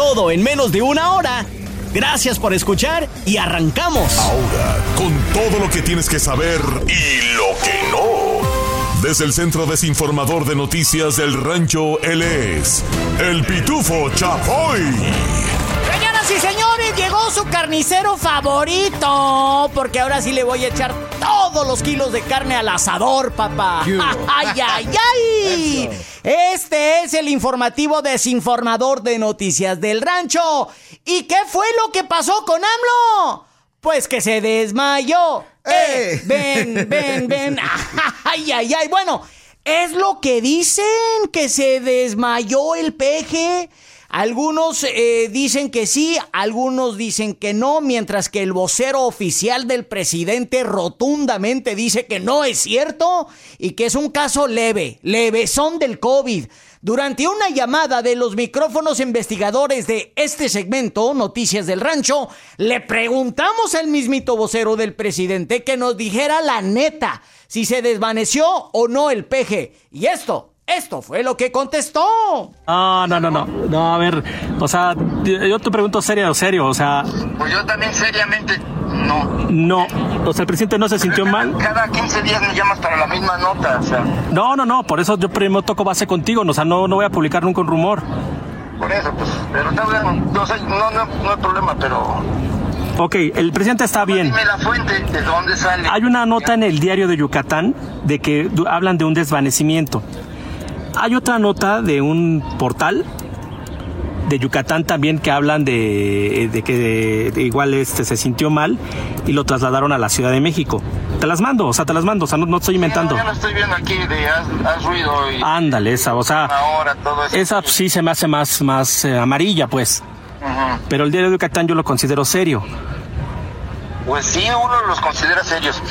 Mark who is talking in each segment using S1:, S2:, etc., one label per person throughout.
S1: Todo en menos de una hora. Gracias por escuchar y arrancamos.
S2: Ahora, con todo lo que tienes que saber y lo que no. Desde el Centro Desinformador de Noticias del Rancho, él es el Pitufo Chapoy.
S3: Señoras y señores, llegó su carnicero favorito. Porque ahora sí le voy a echar todos los kilos de carne al asador, papá. ¡Ay, ay, ay! Este es el informativo desinformador de Noticias del Rancho. ¿Y qué fue lo que pasó con AMLO? Pues que se desmayó. ¡Eh! Ven, ven, ven. ¡Ay, ay, ay! Bueno, es lo que dicen, que se desmayó el peje. Algunos eh, dicen que sí, algunos dicen que no, mientras que el vocero oficial del presidente rotundamente dice que no es cierto y que es un caso leve, levesón del COVID. Durante una llamada de los micrófonos investigadores de este segmento, Noticias del Rancho, le preguntamos al mismito vocero del presidente que nos dijera la neta, si se desvaneció o no el peje. Y esto esto fue lo que contestó.
S4: No, no, no, no. No, a ver, o sea, yo te pregunto serio serio, o sea.
S5: Pues yo también seriamente, no.
S4: No, o sea, el presidente no se sintió mal.
S5: Cada 15 días me llamas para la misma nota, o sea.
S4: No, no, no, por eso yo primero toco base contigo, o sea, no, no voy a publicar nunca un rumor.
S5: Por eso, pues, pero está bien, no, no, no, no hay problema, pero
S4: Ok, el presidente está bien.
S5: Dime la fuente, ¿de dónde sale?
S4: Hay una nota en el diario de Yucatán de que hablan de un desvanecimiento. Hay otra nota de un portal de Yucatán también que hablan de, que igual este se sintió mal y lo trasladaron a la Ciudad de México. Te las mando, o sea, te las mando, o sea, no, estoy inventando.
S5: No, estoy viendo aquí de haz, ruido y...
S4: Ándale, esa, o sea, esa sí se me hace más, más eh, amarilla, pues. Pero el diario de Yucatán yo lo considero serio.
S5: Pues sí, uno los considera serios.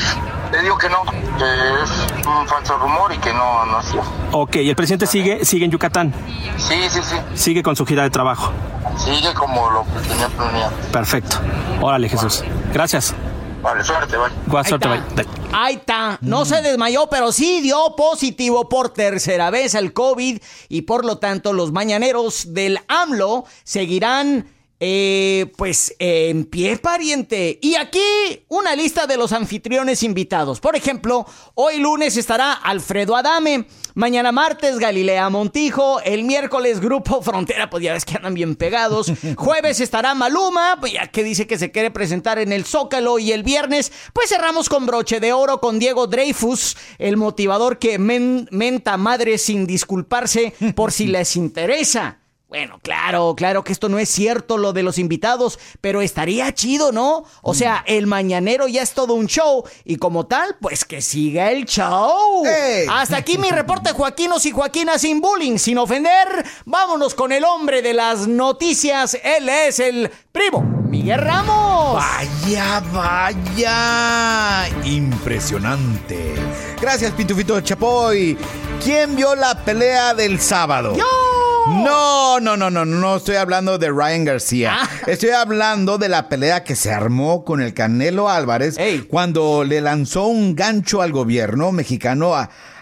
S5: Le digo que no, que es un falso rumor y que no, no es
S4: Ok, ¿y el presidente sigue, sigue en Yucatán?
S5: Sí, sí, sí.
S4: Sigue con su gira de trabajo.
S5: Sigue como lo que tenía planeado.
S4: Perfecto. Órale, Jesús. Gracias.
S5: Vale, suerte, bye.
S4: suerte, bye.
S3: Ahí está. No se desmayó, pero sí dio positivo por tercera vez al COVID y por lo tanto los mañaneros del AMLO seguirán eh, pues en pie pariente. Y aquí una lista de los anfitriones invitados. Por ejemplo, hoy lunes estará Alfredo Adame. Mañana martes Galilea Montijo. El miércoles Grupo Frontera, pues ya ves que andan bien pegados. Jueves estará Maluma, pues ya que dice que se quiere presentar en el Zócalo. Y el viernes, pues cerramos con broche de oro con Diego Dreyfus, el motivador que menta madre sin disculparse por si les interesa. Bueno, claro, claro que esto no es cierto lo de los invitados, pero estaría chido, ¿no? O sea, el mañanero ya es todo un show y como tal, pues que siga el show. Hasta aquí mi reporte, Joaquinos y Joaquinas sin bullying, sin ofender. Vámonos con el hombre de las noticias. Él es el primo, Miguel Ramos.
S6: Vaya, vaya. Impresionante. Gracias, Pitufito Chapoy. ¿Quién vio la pelea del sábado?
S3: ¡Yo!
S6: No, no, no, no, no estoy hablando de Ryan García. Ah. Estoy hablando de la pelea que se armó con el Canelo Álvarez cuando le lanzó un gancho al gobierno mexicano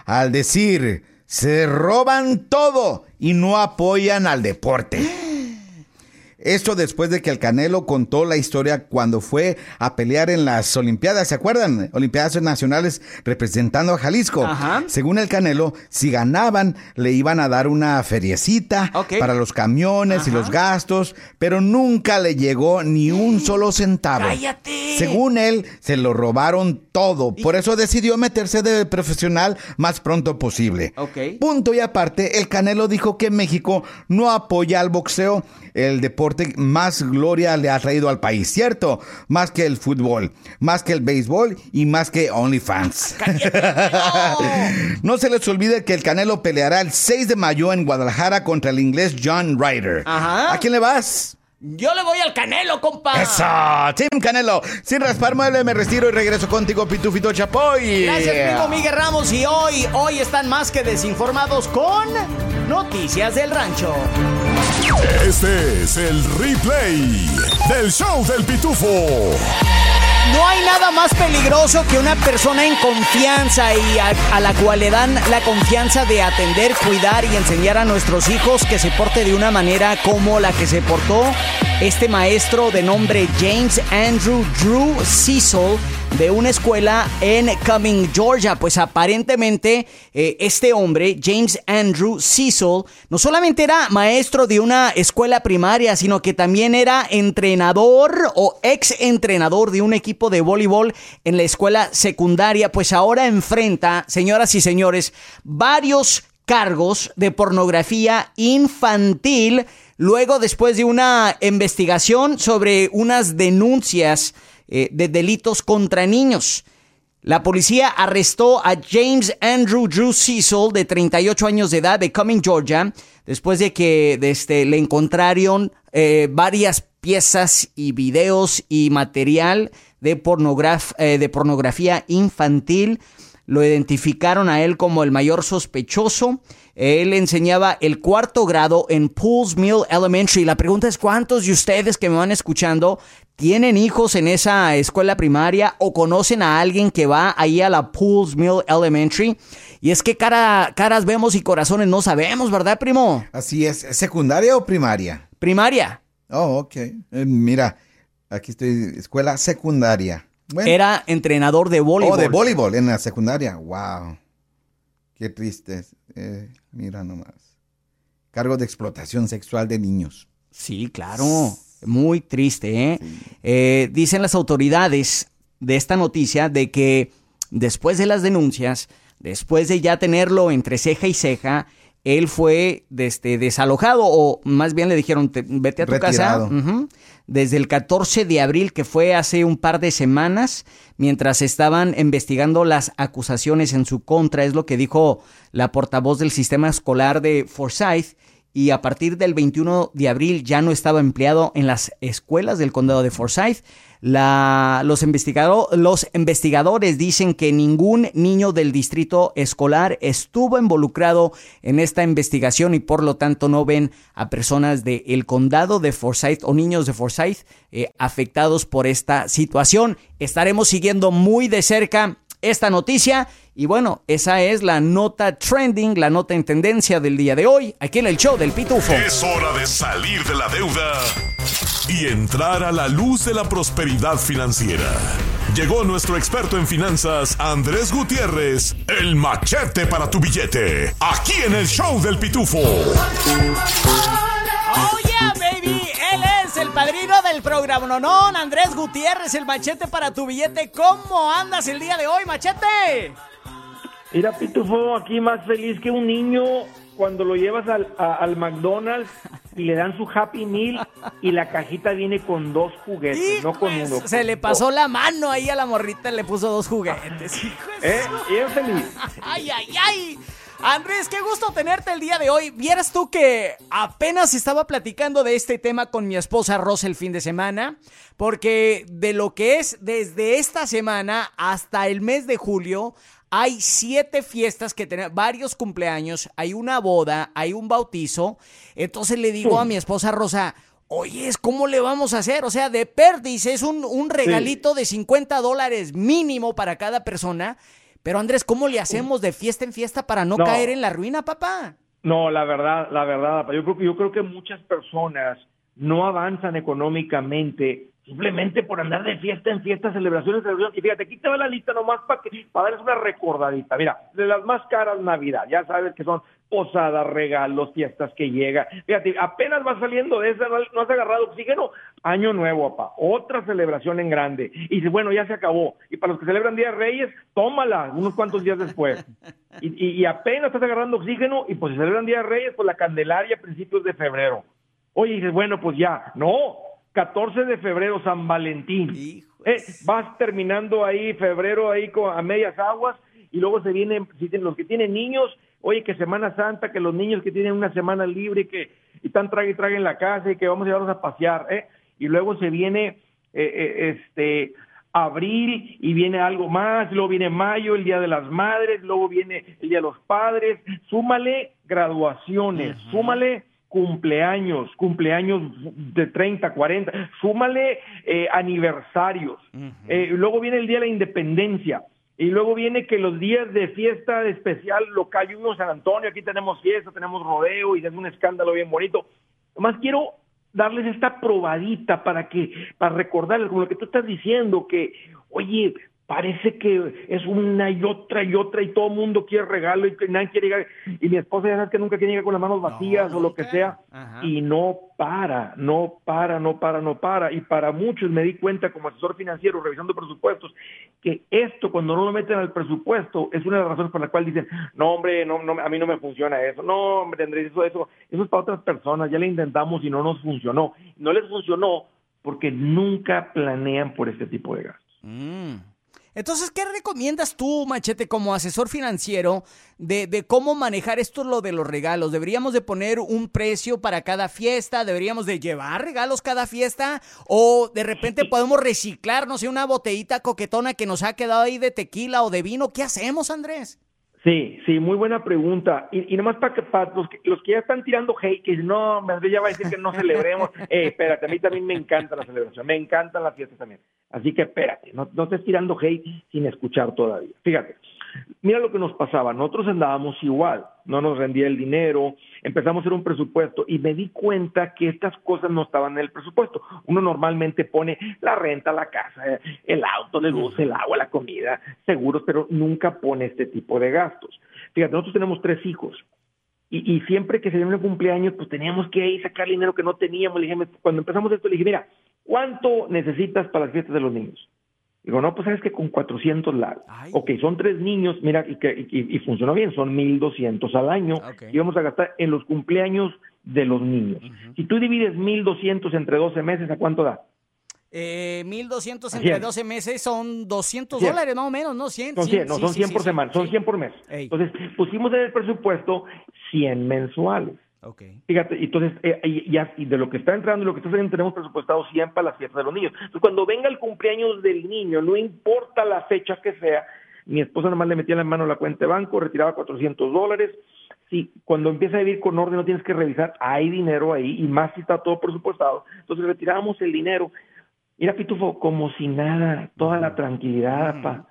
S6: al decir, se roban todo y no apoyan al deporte. Esto después de que el Canelo contó la historia cuando fue a pelear en las Olimpiadas, ¿se acuerdan? Olimpiadas Nacionales representando a Jalisco. Según el Canelo, si ganaban, le iban a dar una feriecita para los camiones y los gastos, pero nunca le llegó ni un solo centavo.
S3: ¡Cállate!
S6: Según él, se lo robaron todo. Por eso decidió meterse de profesional más pronto posible. Punto y aparte, el Canelo dijo que México no apoya al boxeo, el deporte deporte más gloria le ha traído al país, ¿cierto? Más que el fútbol, más que el béisbol y más que OnlyFans. no se les olvide que el Canelo peleará el 6 de mayo en Guadalajara contra el inglés John Ryder. ¿A quién le vas?
S3: Yo le voy al Canelo, compa.
S6: Eso, Team Canelo. Sin raspar mueble, me retiro y regreso contigo, Pitufito Chapoy.
S3: Gracias, primo Miguel Ramos. Y hoy, hoy están más que desinformados con Noticias del Rancho.
S2: Este es el replay del show del Pitufo.
S3: No hay nada más peligroso que una persona en confianza y a, la cual le dan la confianza de atender, cuidar y enseñar a nuestros hijos que se porte de una manera como la que se portó este maestro de nombre James Andrew Drew Cecil de una escuela en Cumming, Georgia. Pues aparentemente eh, este hombre, James Andrew Cecil, no solamente era maestro de una escuela primaria, sino que también era entrenador o ex entrenador de un equipo de voleibol en la escuela secundaria. Pues ahora enfrenta, señoras y señores, varios cargos de pornografía infantil. Luego, después de una investigación sobre unas denuncias eh, de delitos contra niños. La policía arrestó a James Andrew Drew Cecil, de 38 años de edad, de Cumming, Georgia, después de que este, le encontraron eh, varias piezas y videos y material de, eh, de pornografía infantil. Lo identificaron a él como el mayor sospechoso. Él enseñaba el cuarto grado en Pools Mill Elementary. La pregunta es, ¿cuántos de ustedes que me van escuchando tienen hijos en esa escuela primaria o conocen a alguien que va ahí a la Pools Mill Elementary. Y es que cara, caras vemos y corazones no sabemos, ¿verdad, primo?
S6: Así es. ¿Secundaria o primaria?
S3: Primaria.
S6: Oh, ok. Eh, mira, aquí estoy, escuela secundaria.
S3: Era entrenador de voleibol.
S6: Oh, de voleibol en la secundaria. Wow. Qué triste. Eh, mira nomás. Cargo de explotación sexual de niños.
S3: Sí, claro. Muy triste, ¿eh? ¿eh? Dicen las autoridades de esta noticia de que después de las denuncias, después de ya tenerlo entre ceja y ceja, él fue este, desalojado o más bien le dijeron, vete a tu casa. Desde el 14 de abril, que fue hace un par de semanas, mientras estaban investigando las acusaciones en su contra, es lo que dijo la portavoz del sistema escolar de Forsyth y a partir del 21 de abril ya no estaba empleado en las escuelas del condado de Forsyth. La, los, los investigadores dicen que ningún niño del distrito escolar estuvo involucrado en esta investigación y por lo tanto no ven a personas del condado de Forsyth o niños de Forsyth eh, afectados por esta situación. Estaremos siguiendo muy de cerca esta noticia. Y bueno, esa es la nota trending, la nota en tendencia del día de hoy, aquí en el show del Pitufo.
S2: Es hora de salir de la deuda y entrar a la luz de la prosperidad financiera. Llegó nuestro experto en finanzas, Andrés Gutiérrez, el machete para tu billete, aquí en el show del Pitufo.
S3: El padrino del programa, no, no, Andrés Gutiérrez, el machete para tu billete. ¿Cómo andas el día de hoy, machete?
S7: Mira, Pitufo, aquí más feliz que un niño cuando lo llevas al, McDonald's y le dan su Happy Meal y la cajita viene con dos juguetes, no con uno.
S3: Se le pasó la mano ahí a la morrita y le puso dos juguetes.
S7: ¿Eh? Y es feliz.
S3: ¡Ay, ay, ay! Andrés, qué gusto tenerte el día de hoy. Vieras tú que apenas estaba platicando de este tema con mi esposa Rosa el fin de semana, porque de lo que es desde esta semana hasta el mes de julio, hay siete fiestas que tienen varios cumpleaños, hay una boda, hay un bautizo. Entonces le digo a mi esposa Rosa, oye, ¿cómo le vamos a hacer? O sea, de perdiz es un, un regalito de 50 dólares mínimo para cada persona. Pero Andrés, ¿cómo le hacemos de fiesta en fiesta para no, caer en la ruina, papá?
S7: No, la verdad, la verdad, yo creo, yo creo que muchas personas no avanzan económicamente simplemente por andar de fiesta en fiesta, celebraciones, celebraciones. Y fíjate, aquí te va la lista nomás para, que, para darles una recordadita. Mira, de las más caras Navidad, ya sabes que son posadas, regalos, fiestas que llega. Fíjate, apenas vas saliendo de esa, no, has agarrado oxígeno. Año nuevo, papá. Otra celebración en grande. Y bueno, ya se acabó. Y para los que celebran Día de Reyes, tómala unos cuantos días después. Y, y, apenas estás agarrando oxígeno y pues si celebran Día de Reyes, pues la Candelaria a principios de febrero. Oye, dices, bueno, pues ya, no, 14 de febrero, San Valentín. Eh, vas terminando ahí febrero ahí con, a medias aguas y luego se vienen, si los que tienen niños, oye, que Semana Santa, que los niños que tienen una semana libre, que están trague y trague en la casa y que vamos a llevarlos a pasear, ¿eh? Y luego se viene, eh, eh, este, abril y viene algo más, luego viene mayo, el Día de las Madres, luego viene el Día de los Padres, súmale graduaciones, súmale cumpleaños, cumpleaños de 30, 40, súmale eh, aniversarios, eh, luego viene el Día de la Independencia, y luego viene que los días de fiesta especial local, yo vivo en San Antonio, aquí tenemos fiesta, tenemos rodeo y es un escándalo bien bonito. Nomás quiero darles esta probadita para que, para recordarles, como lo que tú estás diciendo, que, oye, parece que es una y otra y otra y todo el mundo quiere regalo y que nadie quiere llegar. Y mi esposa ya sabe que nunca quiere llegar con las manos vacías o lo que sea. Y no para, no para, no para, no para. Y para muchos me di cuenta como asesor financiero revisando presupuestos que esto cuando no lo meten al presupuesto es una de las razones por las cuales dicen no hombre, no, no a mí no me funciona eso, no hombre Andrés, eso, eso, eso es para otras personas, ya le intentamos y no nos funcionó, no les funcionó porque nunca planean por este tipo de gastos. Mm.
S3: Entonces, ¿qué recomiendas tú, Machete, como asesor financiero de, cómo manejar esto lo de los regalos? ¿Deberíamos de poner un precio para cada fiesta? ¿Deberíamos de llevar regalos cada fiesta? ¿O de repente podemos reciclar, no sé, una botellita coquetona que nos ha quedado ahí de tequila o de vino? ¿Qué hacemos, Andrés?
S7: Sí, sí, muy buena pregunta. Y, y nomás para que para los, que, los que ya están tirando hate, que no, ya va a decir que no celebremos. eh, espérate, a mí también me encanta la celebración, me encantan las fiestas también. Así que espérate, no, no estés tirando hate sin escuchar todavía. Fíjate, mira lo que nos pasaba, nosotros andábamos igual, no nos rendía el dinero, empezamos a hacer un presupuesto y me di cuenta que estas cosas no estaban en el presupuesto. Uno normalmente pone la renta, la casa, el auto, la luz, el agua, la comida, seguros, pero nunca pone este tipo de gastos. Fíjate, nosotros tenemos tres hijos. Y, siempre que se viene un cumpleaños, pues teníamos que ir sacar dinero que no teníamos. Le dije, cuando empezamos esto, le dije, mira, ¿cuánto necesitas para las fiestas de los niños? Digo, no, pues sabes que con 400 la... Ok, son tres niños, mira, y, que, y, funcionó bien, son 1.200 al año. Y vamos a gastar en los cumpleaños de los niños. Si tú divides 1.200 entre 12 meses, ¿a cuánto da?
S3: Eh, 1.200 entre 12 meses son 200 dólares, no menos, ¿no? 100.
S7: Son 100, no, son 100 por semana, son 100 por mes. Entonces, pusimos en el presupuesto 100 mensuales. Okay. Fíjate, entonces, eh, y, y, de lo que está entrando y lo que está saliendo, tenemos presupuestado 100 para las fiestas de los niños. Entonces, cuando venga el cumpleaños del niño, no importa la fecha que sea, mi esposa nomás le metía la mano a la cuenta de banco, retiraba 400 dólares. Sí, cuando empieza a vivir con orden no tienes que revisar, hay dinero ahí, y más si está todo presupuestado. Entonces retirábamos el dinero. Mira, Pitufo, como si nada, toda la tranquilidad, pa.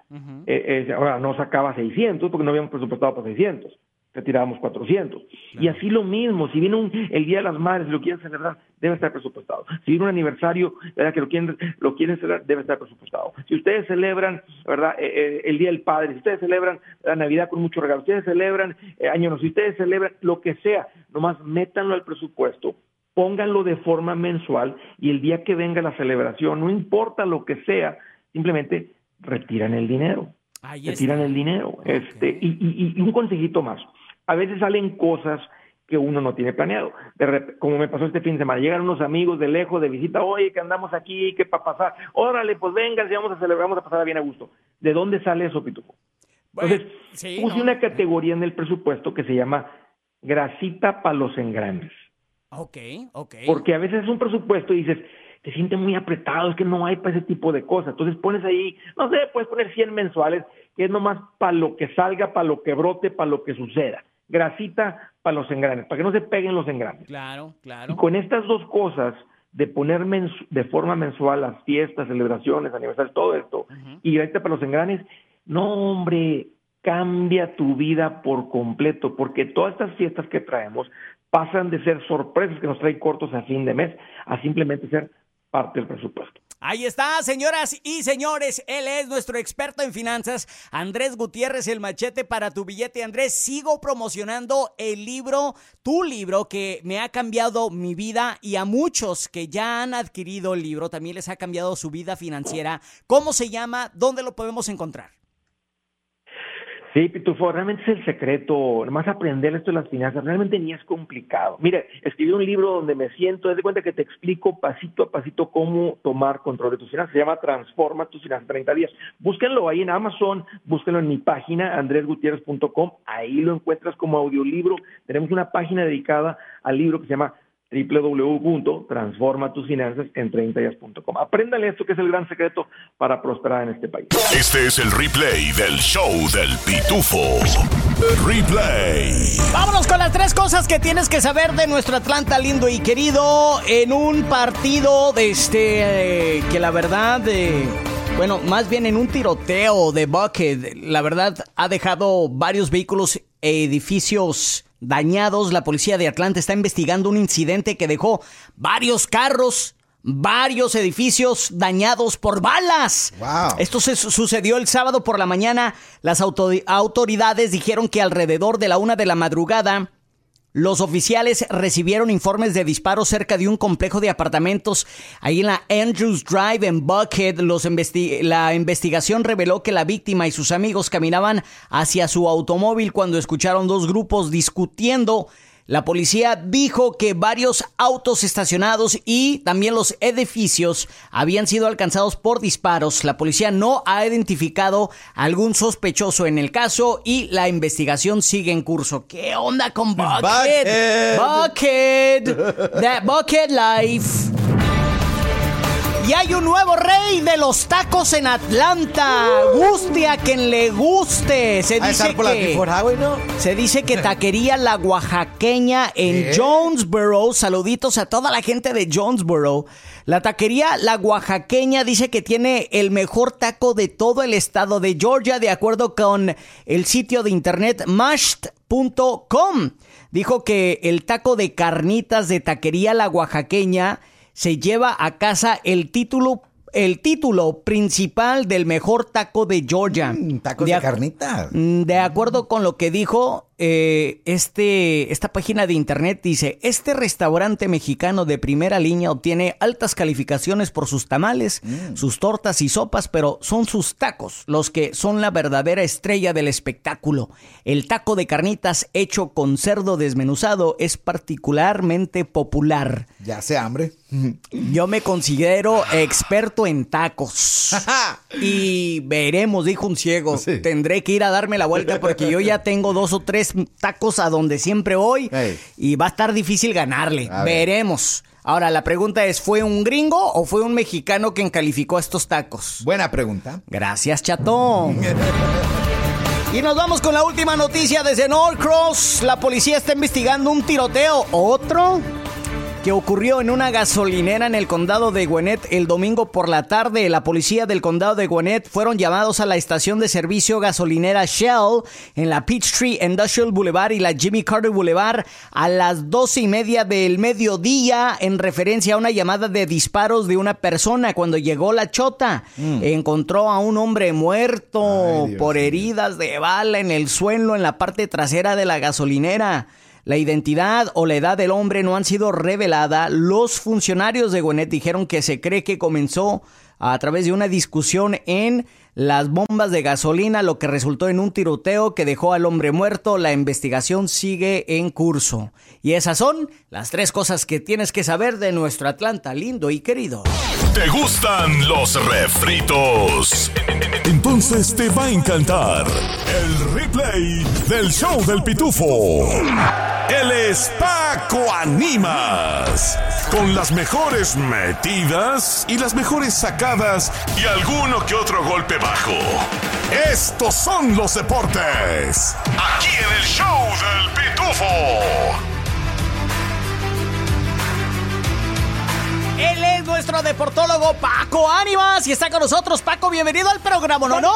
S7: Eh, eh, ahora no sacaba 600 porque no habíamos presupuestado para 600 retirábamos 400. Y así lo mismo, si viene un, el Día de las Madres y lo quieren celebrar, debe estar presupuestado. Si viene un aniversario ¿verdad? que lo quieren, lo quieren celebrar, debe estar presupuestado. Si ustedes celebran ¿verdad? Eh, eh, el Día del Padre, si ustedes celebran la Navidad con mucho regalo, si ustedes celebran eh, Año Nuevo, si ustedes celebran lo que sea, nomás métanlo al presupuesto, pónganlo de forma mensual y el día que venga la celebración, no importa lo que sea, simplemente retiran el dinero. retiran el dinero. Este, y, y un consejito más a veces salen cosas que uno no tiene planeado. como me pasó este fin de semana, llegan unos amigos de lejos de visita, oye, que andamos aquí, que para pasar, órale, pues venga, si vamos a celebrar, vamos a pasar bien a gusto. ¿De dónde sale eso, Pituco? Entonces, puse una categoría en el presupuesto que se llama grasita para los engranes.
S3: Ok, ok.
S7: Porque a veces es un presupuesto y dices, te sientes muy apretado, es que no hay para ese tipo de cosas. Entonces pones ahí, no sé, puedes poner 100 mensuales, que es nomás para lo que salga, para lo que brote, para lo que suceda grasita para los engranes, para que no se peguen los engranes.
S3: Claro, claro.
S7: Y con estas dos cosas, de poner de forma mensual las fiestas, celebraciones, aniversarios, todo esto, y grasita para los engranes, no, hombre, cambia tu vida por completo, porque todas estas fiestas que traemos pasan de ser sorpresas que nos traen cortos a fin de mes a simplemente ser parte del presupuesto.
S3: Ahí está, señoras y señores, él es nuestro experto en finanzas, Andrés Gutiérrez, el machete para tu billete. Andrés, sigo promocionando el libro, tu libro, que me ha cambiado mi vida y a muchos que ya han adquirido el libro también les ha cambiado su vida financiera. ¿Cómo se llama? ¿Dónde lo podemos encontrar?
S7: Sí, Pitufo, realmente es el secreto, más aprender esto de las finanzas, realmente ni es complicado. Mire, escribí un libro donde me siento, haz de cuenta que te explico pasito a pasito cómo tomar control de tus finanzas, se llama Transforma tus finanzas 30 días. Búsquenlo ahí en Amazon, búsquenlo en mi página, andresgutierrez.com, ahí lo encuentras como audiolibro, tenemos una página dedicada al libro que se llama www.transformatusfinanzas en 30días.com. Apréndale esto que es el gran secreto para prosperar en este país.
S2: Este es el replay del show del pitufo. Replay.
S3: Vámonos con las tres cosas que tienes que saber de nuestro Atlanta lindo y querido en un partido de este eh, que la verdad eh, bueno, más bien en un tiroteo de Bucket, la verdad ha dejado varios vehículos e edificios dañados. La policía de Atlanta está investigando un incidente que dejó varios carros, varios edificios dañados por balas. Esto se sucedió el sábado por la mañana. Las autoridades dijeron que alrededor de la una de la madrugada los oficiales recibieron informes de disparos cerca de un complejo de apartamentos ahí en la Andrews Drive en Buckhead. la investigación reveló que la víctima y sus amigos caminaban hacia su automóvil cuando escucharon dos grupos discutiendo la policía dijo que varios autos estacionados y también los edificios habían sido alcanzados por disparos. La policía no ha identificado algún sospechoso en el caso y la investigación sigue en curso. ¿Qué onda con Bucket? Bucket. That Bucket Life. Y hay un nuevo rey de los tacos en Atlanta. Guste a quien le guste. Se dice que, se dice que taquería La Oaxaqueña en Jonesboro. Saluditos a toda la gente de Jonesboro. La taquería La Oaxaqueña dice que tiene el mejor taco de todo el estado de Georgia, de acuerdo con el sitio de internet mashed.com. Dijo que el taco de carnitas de taquería La Oaxaqueña se lleva a casa el título el título principal del mejor taco de Georgia.
S6: Mm, taco de, carnita.
S3: Mm, de acuerdo con lo que dijo eh, este, esta página de internet dice, este restaurante mexicano de primera línea obtiene altas calificaciones por sus tamales, mm. sus tortas y sopas, pero son sus tacos los que son la verdadera estrella del espectáculo. El taco de carnitas hecho con cerdo desmenuzado es particularmente popular.
S6: Ya hace hambre.
S3: Yo me considero experto en tacos. y veremos, dijo un ciego. Tendré que ir a darme la vuelta porque yo ya tengo dos o tres tacos a donde siempre voy y va a estar difícil ganarle. Veremos. Ahora, la pregunta es, ¿fue un gringo o fue un mexicano quien calificó estos tacos?
S6: Buena pregunta.
S3: Gracias, chatón. y nos vamos con la última noticia desde Norcross. La policía está investigando un tiroteo. ¿Otro? Que ocurrió en una gasolinera en el condado de Gwinnett el domingo por la tarde. La policía del condado de Gwinnett fueron llamados a la estación de servicio gasolinera Shell en la Peachtree Industrial Boulevard y la Jimmy Carter Boulevard a las doce y media del mediodía en referencia a una llamada de disparos de una persona. Cuando llegó la chota, mm. encontró a un hombre muerto por heridas de bala en el suelo en la parte trasera de la gasolinera. La identidad o la edad del hombre no han sido revelada. Los funcionarios de Gwinnett dijeron que se cree que comenzó a través de una discusión en las bombas de gasolina, lo que resultó en un tiroteo que dejó al hombre muerto. La investigación sigue en curso. Y esas son las tres cosas que tienes que saber de nuestro Atlanta lindo y querido.
S2: ¿Te gustan los refritos? Entonces te va a encantar el replay del show del pitufo. El es Animas. Con las mejores metidas y las mejores sacadas y alguno que otro golpe bajo. Estos son los deportes. Aquí en el show
S3: nuestro deportólogo Paco Ánimas y está con nosotros. Paco, bienvenido al programa, ¿no?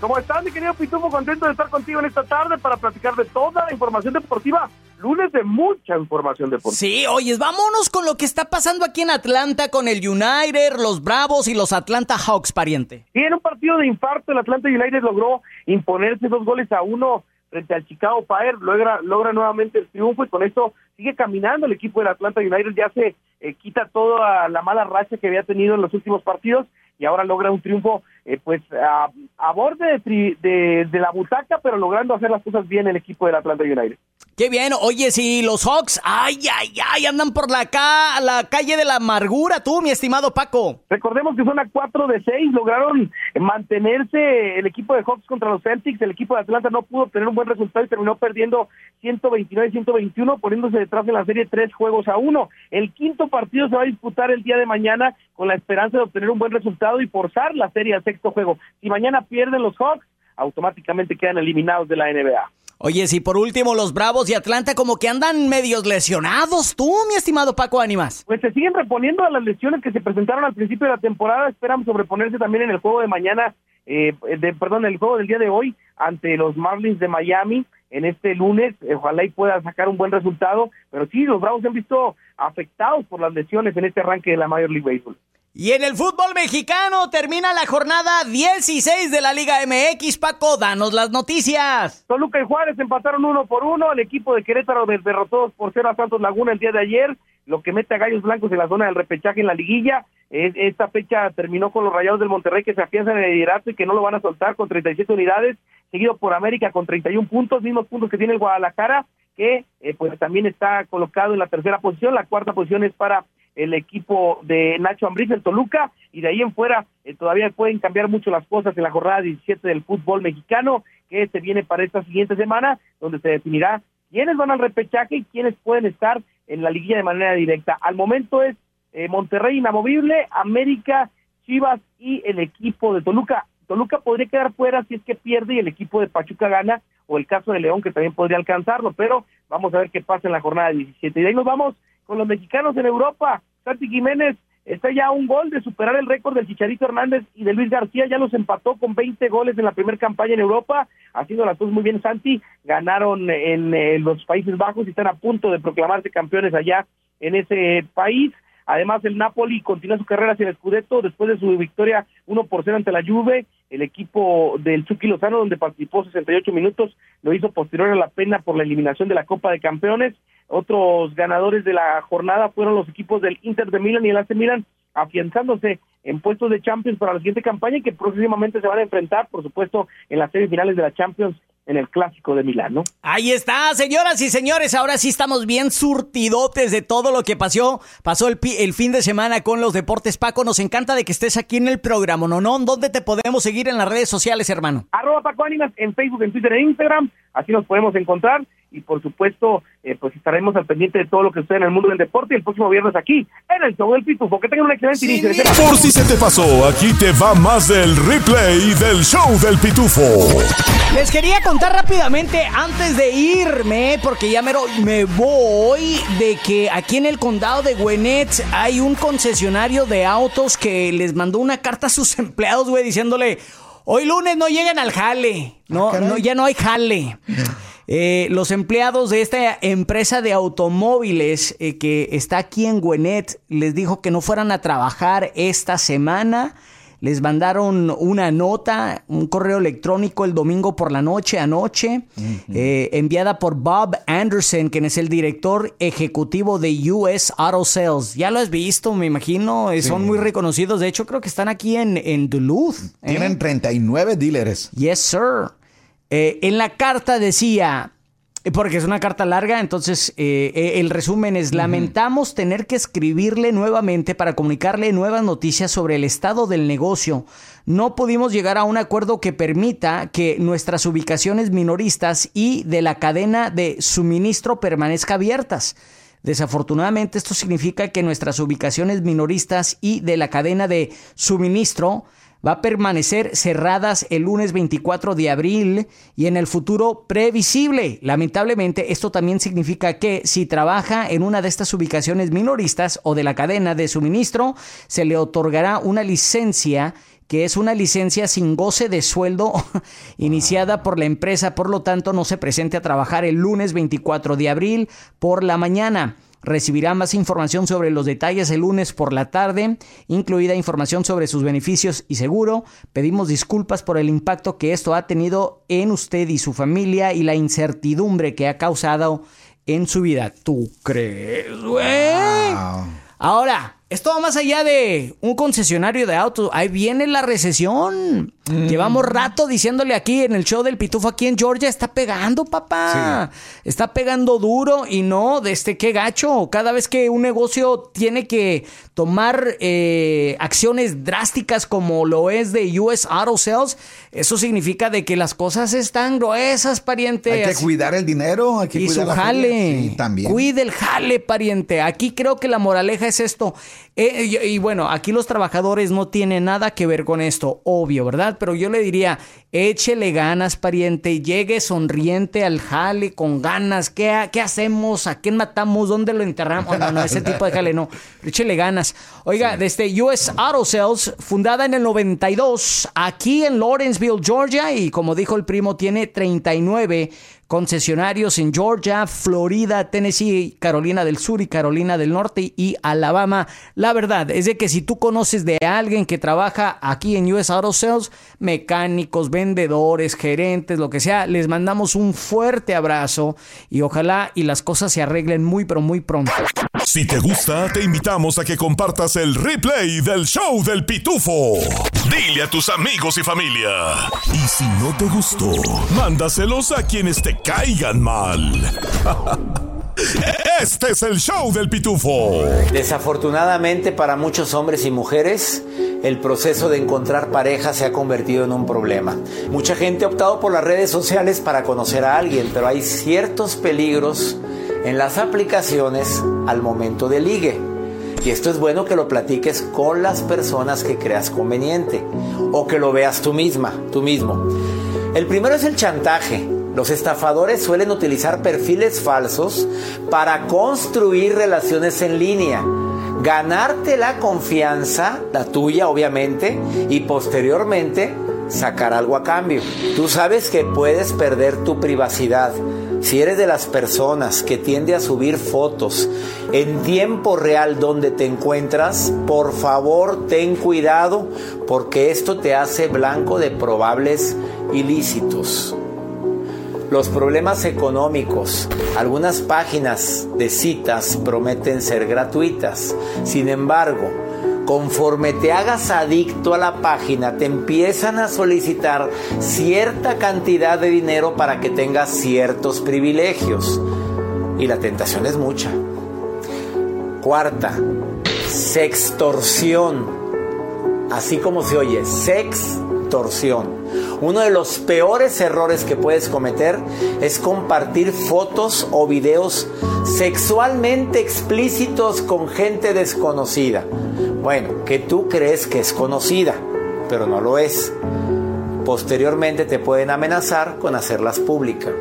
S8: ¿Cómo estás, mi querido Pitufo? Contento de estar contigo en esta tarde para platicar de toda la información deportiva. Lunes de mucha información deportiva.
S3: Sí, oye, vámonos con lo que está pasando aquí en Atlanta con el United, los Bravos y los Atlanta Hawks, pariente.
S8: Y en un partido de infarto, el Atlanta United logró imponerse dos goles a uno frente al Chicago Fire, logra, logra nuevamente el triunfo y con esto sigue caminando el equipo del Atlanta United, ya se eh, quita toda la mala racha que había tenido en los últimos partidos y ahora logra un triunfo eh, pues a, a borde de, de, de, la butaca, pero logrando hacer las cosas bien el equipo del Atlanta United.
S3: Qué bien, oye, si los Hawks, ay, ay, ay, andan por la, ca la calle de la amargura, tú, mi estimado Paco.
S8: Recordemos que son a 4 de 6, lograron mantenerse el equipo de Hawks contra los Celtics, el equipo de Atlanta no pudo tener un buen resultado y terminó perdiendo 129-121, poniéndose detrás de la serie tres juegos a uno. El quinto partido se va a disputar el día de mañana con la esperanza de obtener un buen resultado y forzar la serie al sexto juego. Si mañana pierden los Hawks, automáticamente quedan eliminados de la NBA.
S3: Oye, si por último los Bravos y Atlanta como que andan medios lesionados, tú, mi estimado Paco Ánimas.
S8: Pues se siguen reponiendo a las lesiones que se presentaron al principio de la temporada, esperan sobreponerse también en el juego de mañana, eh, de, perdón, en el juego del día de hoy ante los Marlins de Miami en este lunes, ojalá y pueda sacar un buen resultado, pero sí, los Bravos se han visto afectados por las lesiones en este arranque de la Major League Baseball.
S3: Y en el fútbol mexicano termina la jornada 16 de la Liga MX. Paco, danos las noticias.
S8: Toluca y Juárez empataron uno por uno. El equipo de Querétaro derrotó por cero a Santos Laguna el día de ayer, lo que mete a Gallos Blancos en la zona del repechaje en la liguilla. Esta fecha terminó con los Rayados del Monterrey que se afianzan en el liderato y que no lo van a soltar con 37 unidades, seguido por América con 31 puntos, mismos puntos que tiene el Guadalajara, que eh, pues también está colocado en la tercera posición. La cuarta posición es para el equipo de Nacho Ambriz, el Toluca, y de ahí en fuera eh, todavía pueden cambiar mucho las cosas en la jornada 17 del fútbol mexicano, que se viene para esta siguiente semana, donde se definirá quiénes van al repechaje y quiénes pueden estar en la liguilla de manera directa. Al momento es eh, Monterrey inamovible, América, Chivas y el equipo de Toluca. Toluca podría quedar fuera si es que pierde y el equipo de Pachuca gana, o el caso de León que también podría alcanzarlo, pero vamos a ver qué pasa en la jornada 17. Y de ahí nos vamos con los mexicanos en Europa. Santi Jiménez está ya a un gol de superar el récord del Chicharito Hernández y de Luis García, ya los empató con 20 goles en la primera campaña en Europa, haciendo las cosas muy bien Santi, ganaron en, los Países Bajos y están a punto de proclamarse campeones allá en ese país. Además, el Napoli continúa su carrera hacia el Scudetto después de su victoria 1 por 0 ante la Juve. El equipo del Chucky Lozano, donde participó 68 minutos, lo hizo posterior a la pena por la eliminación de la Copa de Campeones. Otros ganadores de la jornada fueron los equipos del Inter de Milán y el AC Milan, afianzándose en puestos de Champions para la siguiente campaña y que próximamente se van a enfrentar, por supuesto, en las semifinales de la Champions en el clásico de Milán, ¿no?
S3: Ahí está, señoras y señores, ahora sí estamos bien surtidotes de todo lo que pasó, pasó el, el fin de semana con los deportes. Paco, nos encanta de que estés aquí en el programa, ¿no? ¿no? ¿Dónde te podemos seguir en las redes sociales, hermano?
S8: Arroba Paco Ánimas en Facebook, en Twitter, en Instagram, así nos podemos encontrar y por supuesto eh, pues estaremos al pendiente de todo lo que sucede en el mundo del deporte y el próximo viernes aquí en el show del Pitufo. Que tengan un excelente inicio. De
S2: por si se te pasó, aquí te va más del replay del show del Pitufo.
S3: Les quería contar rápidamente antes de irme, porque ya me voy, de que aquí en el condado de Gwinnett hay un concesionario de autos que les mandó una carta a sus empleados, güey, diciéndole, hoy lunes no lleguen al jale, no, ah, no ya no hay jale. Eh, los empleados de esta empresa de automóviles eh, que está aquí en Gwinnett les dijo que no fueran a trabajar esta semana. Les mandaron una nota, un correo electrónico el domingo por la noche, anoche, eh, enviada por Bob Anderson, quien es el director ejecutivo de US Auto Sales. Ya lo has visto, me imagino, son muy reconocidos. De hecho, creo que están aquí en, en Duluth.
S6: Tienen 39 dealers.
S3: Yes, sir. Eh, en la carta decía, eh, porque es una carta larga, entonces eh, el resumen es, lamentamos tener que escribirle nuevamente para comunicarle nuevas noticias sobre el estado del negocio. No pudimos llegar a un acuerdo que permita que nuestras ubicaciones minoristas y de la cadena de suministro permanezca abiertas. Desafortunadamente esto significa que nuestras ubicaciones minoristas y de la cadena de suministro va a permanecer cerradas el lunes 24 de abril y en el futuro previsible. Lamentablemente, esto también significa que si trabaja en una de estas ubicaciones minoristas o de la cadena de suministro, se le otorgará una licencia que es una licencia sin goce de sueldo iniciada por la empresa, por lo tanto no se presente a trabajar el lunes 24 de abril por la mañana. Recibirá más información sobre los detalles el lunes por la tarde, incluida información sobre sus beneficios y seguro. Pedimos disculpas por el impacto que esto ha tenido en usted y su familia y la incertidumbre que ha causado en su vida. ¿Tú crees, güey? Ahora, esto va más allá de un concesionario de autos. Ahí viene la recesión. Mm. Llevamos rato diciéndole aquí en el show del Pitufo aquí en Georgia, está pegando, papá. Está pegando duro y no, de este qué gacho. Cada vez que un negocio tiene que tomar eh, acciones drásticas como lo es de US Auto Sales, eso significa de que las cosas están gruesas, pariente.
S6: Hay que cuidar el dinero, hay que
S3: y
S6: cuidar
S3: su jale. también. Cuide el jale, pariente. Aquí creo que la moraleja es esto. Eh, y, bueno, aquí los trabajadores no tienen nada que ver con esto, obvio, ¿verdad? Pero yo le diría, échele ganas, pariente, llegue sonriente al jale con ganas. ¿Qué, qué hacemos? ¿A quién matamos? ¿Dónde lo enterramos? No, no, ese tipo de jale no. Échele ganas. Oiga, desde US Auto Sales, fundada en el 92, aquí en Lawrenceville, Georgia, y como dijo el primo, tiene 39 concesionarios en Georgia, Florida, Tennessee, Carolina del Sur y Carolina del Norte y Alabama. La verdad es de que si tú conoces de alguien que trabaja aquí en US Auto Sales, mecánicos, vendedores, gerentes, lo que sea, les mandamos un fuerte abrazo y ojalá y las cosas se arreglen muy pero muy pronto.
S2: Si te gusta, te invitamos a que compartas el replay del show del pitufo. Dile a tus amigos y familia. Y si no te gustó, mándaselos a quienes te caigan mal. Este es el show del pitufo.
S9: Desafortunadamente para muchos hombres y mujeres, el proceso de encontrar pareja se ha convertido en un problema. Mucha gente ha optado por las redes sociales para conocer a alguien, pero hay ciertos peligros en las aplicaciones al momento de ligue. Y esto es bueno que lo platiques con las personas que creas conveniente o que lo veas tú misma, tú mismo. El primero es el chantaje. Los estafadores suelen utilizar perfiles falsos para construir relaciones en línea, ganarte la confianza, la tuya obviamente, y posteriormente sacar algo a cambio. Tú sabes que puedes perder tu privacidad. Si eres de las personas que tiende a subir fotos en tiempo real donde te encuentras, por favor ten cuidado porque esto te hace blanco de probables ilícitos los problemas económicos. Algunas páginas de citas prometen ser gratuitas. Sin embargo, conforme te hagas adicto a la página, te empiezan a solicitar cierta cantidad de dinero para que tengas ciertos privilegios. Y la tentación es mucha. Cuarta, sextorsión. Así como se oye, sextorsión. Uno de los peores errores que puedes cometer es compartir fotos o videos sexualmente explícitos con gente desconocida. Bueno, que tú crees que es conocida, pero no lo es. Posteriormente te pueden amenazar con hacerlas públicas.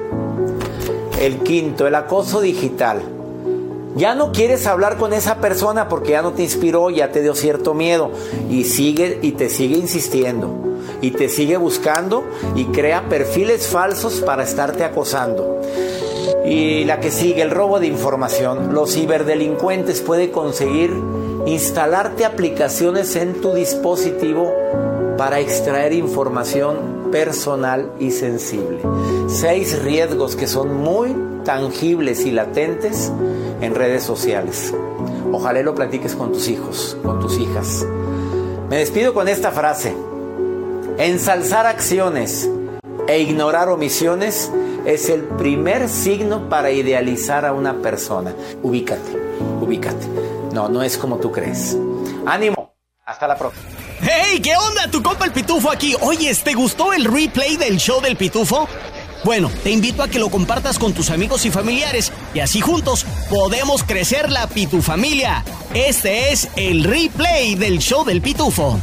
S9: El quinto, el acoso digital. Ya no quieres hablar con esa persona porque ya no te inspiró, ya te dio cierto miedo y sigue y te sigue insistiendo y te sigue buscando y crea perfiles falsos para estarte acosando. Y la que sigue, el robo de información. Los ciberdelincuentes pueden conseguir instalarte aplicaciones en tu dispositivo para extraer información personal y sensible. Seis riesgos que son muy tangibles y latentes en redes sociales. Ojalá lo platiques con tus hijos, con tus hijas. Me despido con esta frase. Ensalzar acciones e ignorar omisiones es el primer signo para idealizar a una persona. Ubícate, ubícate. No, no es como tú crees. Ánimo. Hasta la próxima.
S1: ¡Hey! ¿Qué onda? Tu compa el Pitufo aquí. Oye, ¿te gustó el replay del show del Pitufo? Bueno, te invito a que lo compartas con tus amigos y familiares y así juntos podemos crecer la Pitufamilia. Este es el replay del show del Pitufo.